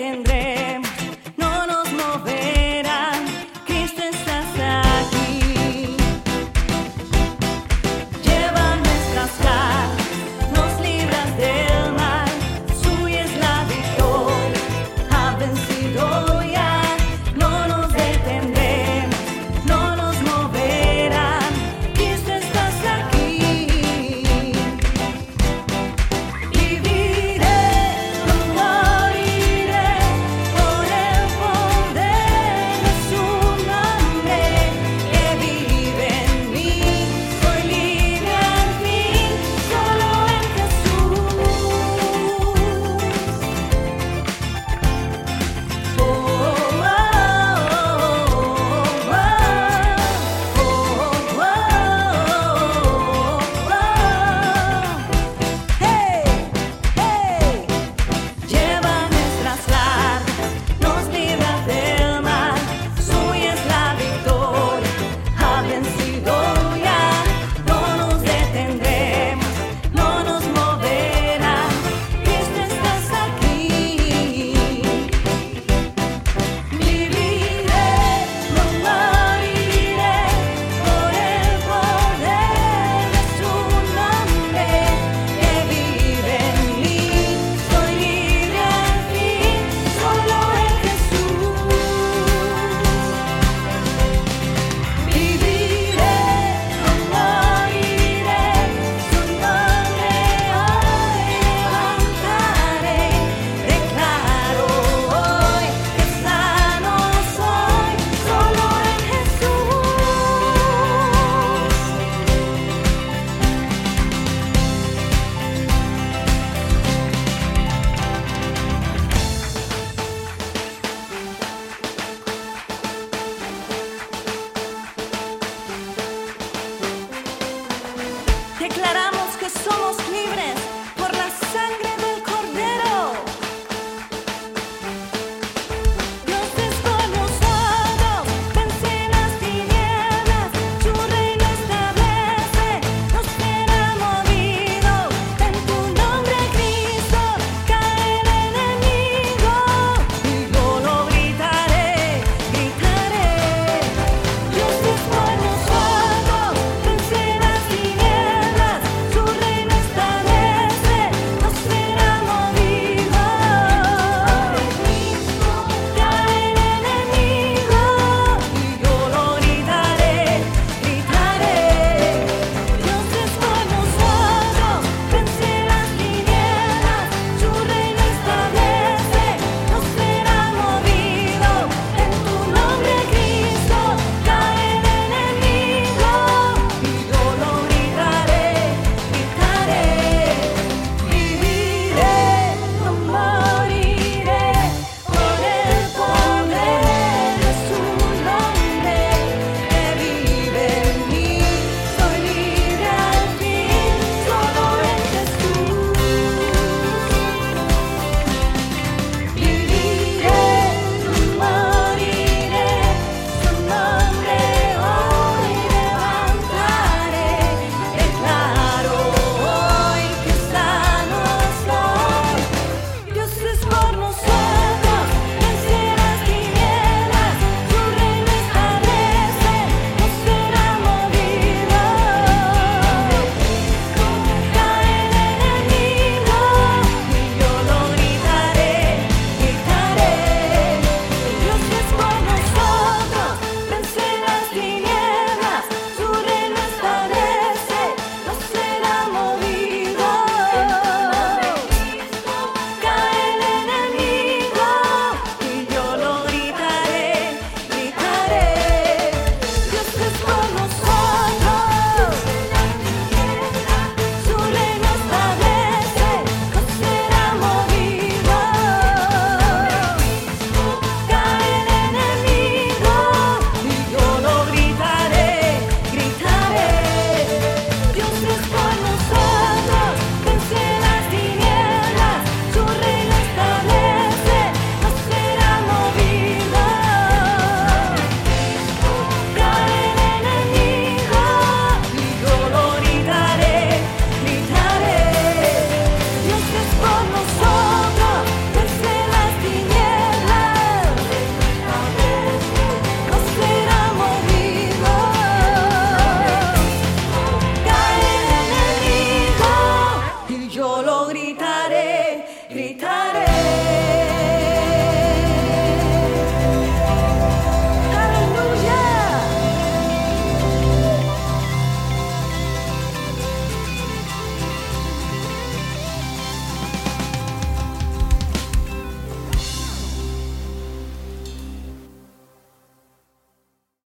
tendré. gritaré.